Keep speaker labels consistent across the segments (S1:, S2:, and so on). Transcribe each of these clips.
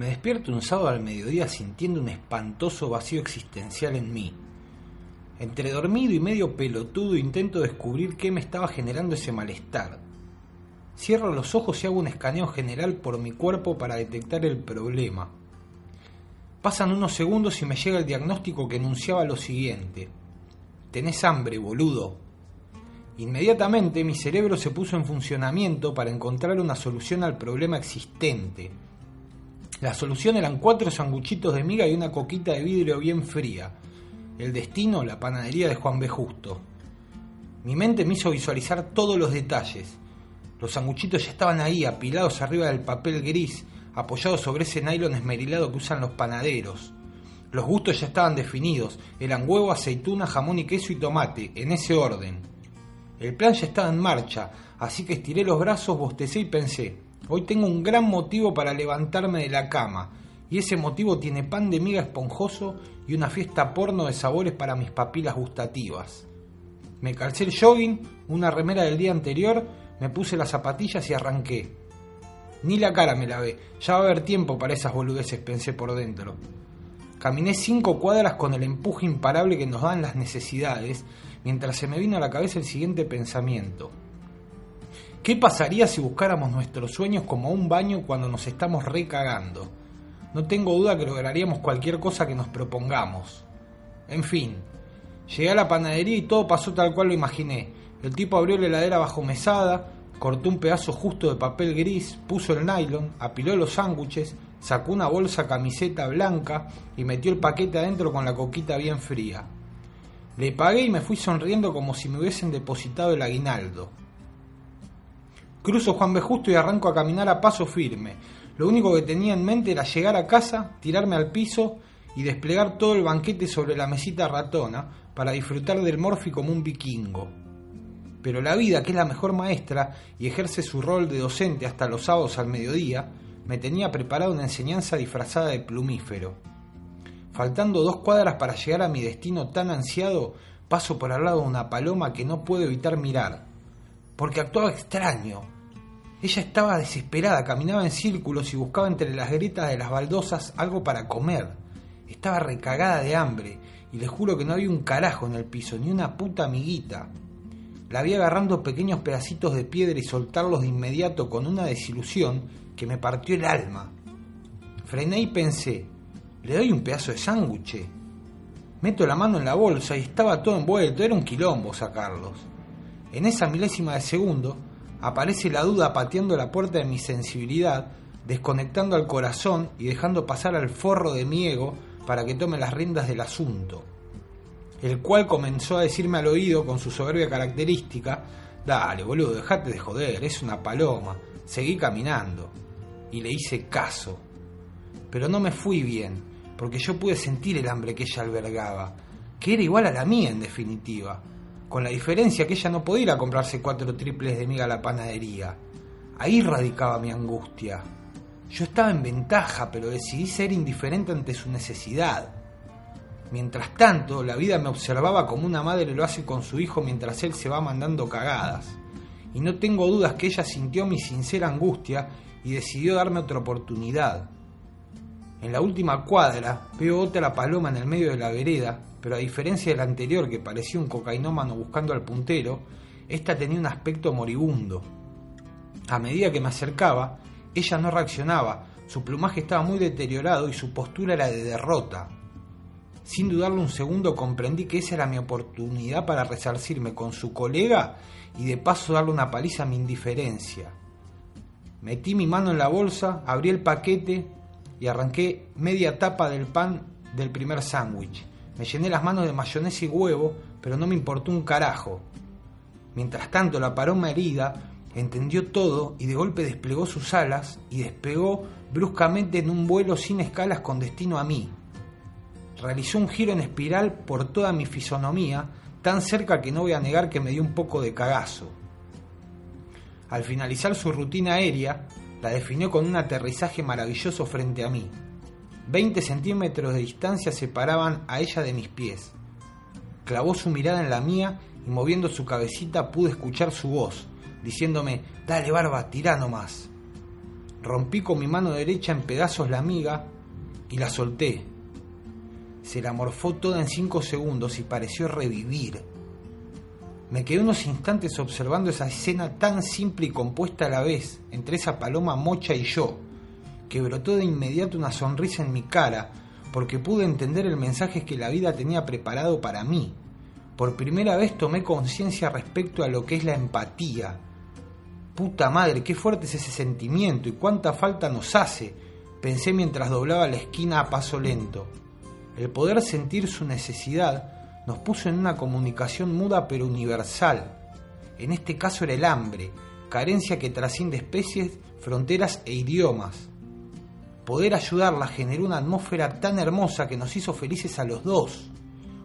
S1: Me despierto un sábado al mediodía sintiendo un espantoso vacío existencial en mí. Entre dormido y medio pelotudo intento descubrir qué me estaba generando ese malestar. Cierro los ojos y hago un escaneo general por mi cuerpo para detectar el problema. Pasan unos segundos y me llega el diagnóstico que enunciaba lo siguiente. Tenés hambre, boludo. Inmediatamente mi cerebro se puso en funcionamiento para encontrar una solución al problema existente la solución eran cuatro sanguchitos de miga y una coquita de vidrio bien fría. El destino, la panadería de Juan B. Justo. Mi mente me hizo visualizar todos los detalles. Los sanguchitos ya estaban ahí, apilados arriba del papel gris, apoyados sobre ese nylon esmerilado que usan los panaderos. Los gustos ya estaban definidos, eran huevo, aceituna, jamón y queso y tomate, en ese orden. El plan ya estaba en marcha, así que estiré los brazos, bostecé y pensé, Hoy tengo un gran motivo para levantarme de la cama, y ese motivo tiene pan de miga esponjoso y una fiesta porno de sabores para mis papilas gustativas. Me calcé el jogging, una remera del día anterior, me puse las zapatillas y arranqué. Ni la cara me lavé, ya va a haber tiempo para esas boludeces, pensé por dentro. Caminé cinco cuadras con el empuje imparable que nos dan las necesidades, mientras se me vino a la cabeza el siguiente pensamiento. ¿Qué pasaría si buscáramos nuestros sueños como un baño cuando nos estamos recagando? No tengo duda que lograríamos cualquier cosa que nos propongamos. En fin, llegué a la panadería y todo pasó tal cual lo imaginé. El tipo abrió la heladera bajo mesada, cortó un pedazo justo de papel gris, puso el nylon, apiló los sándwiches, sacó una bolsa camiseta blanca y metió el paquete adentro con la coquita bien fría. Le pagué y me fui sonriendo como si me hubiesen depositado el aguinaldo. Cruzo Juan B. Justo y arranco a caminar a paso firme. Lo único que tenía en mente era llegar a casa, tirarme al piso y desplegar todo el banquete sobre la mesita ratona para disfrutar del morfi como un vikingo. Pero la vida, que es la mejor maestra y ejerce su rol de docente hasta los sábados al mediodía, me tenía preparada una enseñanza disfrazada de plumífero. Faltando dos cuadras para llegar a mi destino tan ansiado, paso por al lado de una paloma que no puedo evitar mirar porque actuaba extraño. Ella estaba desesperada, caminaba en círculos y buscaba entre las grietas de las baldosas algo para comer. Estaba recagada de hambre y le juro que no había un carajo en el piso, ni una puta amiguita. La vi agarrando pequeños pedacitos de piedra y soltarlos de inmediato con una desilusión que me partió el alma. Frené y pensé, le doy un pedazo de sándwich. Meto la mano en la bolsa y estaba todo envuelto, era un quilombo sacarlos. En esa milésima de segundo aparece la duda pateando la puerta de mi sensibilidad, desconectando al corazón y dejando pasar al forro de mi ego para que tome las riendas del asunto. El cual comenzó a decirme al oído con su soberbia característica, dale boludo, dejate de joder, es una paloma, seguí caminando. Y le hice caso. Pero no me fui bien, porque yo pude sentir el hambre que ella albergaba, que era igual a la mía en definitiva con la diferencia que ella no podía ir a comprarse cuatro triples de miga a la panadería. Ahí radicaba mi angustia. Yo estaba en ventaja, pero decidí ser indiferente ante su necesidad. Mientras tanto, la vida me observaba como una madre lo hace con su hijo mientras él se va mandando cagadas. Y no tengo dudas que ella sintió mi sincera angustia y decidió darme otra oportunidad. En la última cuadra veo otra paloma en el medio de la vereda pero a diferencia del anterior que parecía un cocainómano buscando al puntero, esta tenía un aspecto moribundo. A medida que me acercaba, ella no reaccionaba, su plumaje estaba muy deteriorado y su postura era de derrota. Sin dudarlo un segundo comprendí que esa era mi oportunidad para resarcirme con su colega y de paso darle una paliza a mi indiferencia. Metí mi mano en la bolsa, abrí el paquete y arranqué media tapa del pan del primer sándwich. Me llené las manos de mayonesa y huevo, pero no me importó un carajo. Mientras tanto, la paloma herida entendió todo y de golpe desplegó sus alas y despegó bruscamente en un vuelo sin escalas con destino a mí. Realizó un giro en espiral por toda mi fisonomía, tan cerca que no voy a negar que me dio un poco de cagazo. Al finalizar su rutina aérea, la definió con un aterrizaje maravilloso frente a mí. 20 centímetros de distancia separaban a ella de mis pies. Clavó su mirada en la mía y moviendo su cabecita pude escuchar su voz, diciéndome, dale barba, tirá nomás. Rompí con mi mano derecha en pedazos la miga y la solté. Se la morfó toda en cinco segundos y pareció revivir. Me quedé unos instantes observando esa escena tan simple y compuesta a la vez, entre esa paloma mocha y yo, que brotó de inmediato una sonrisa en mi cara, porque pude entender el mensaje que la vida tenía preparado para mí. Por primera vez tomé conciencia respecto a lo que es la empatía. Puta madre, qué fuerte es ese sentimiento y cuánta falta nos hace, pensé mientras doblaba la esquina a paso lento. El poder sentir su necesidad nos puso en una comunicación muda pero universal. En este caso era el hambre, carencia que trasciende especies, fronteras e idiomas. Poder ayudarla generó una atmósfera tan hermosa que nos hizo felices a los dos,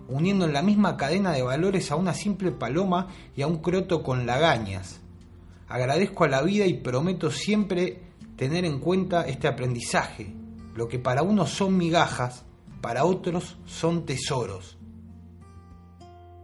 S1: uniendo en la misma cadena de valores a una simple paloma y a un croto con lagañas. Agradezco a la vida y prometo siempre tener en cuenta este aprendizaje. Lo que para unos son migajas, para otros son tesoros.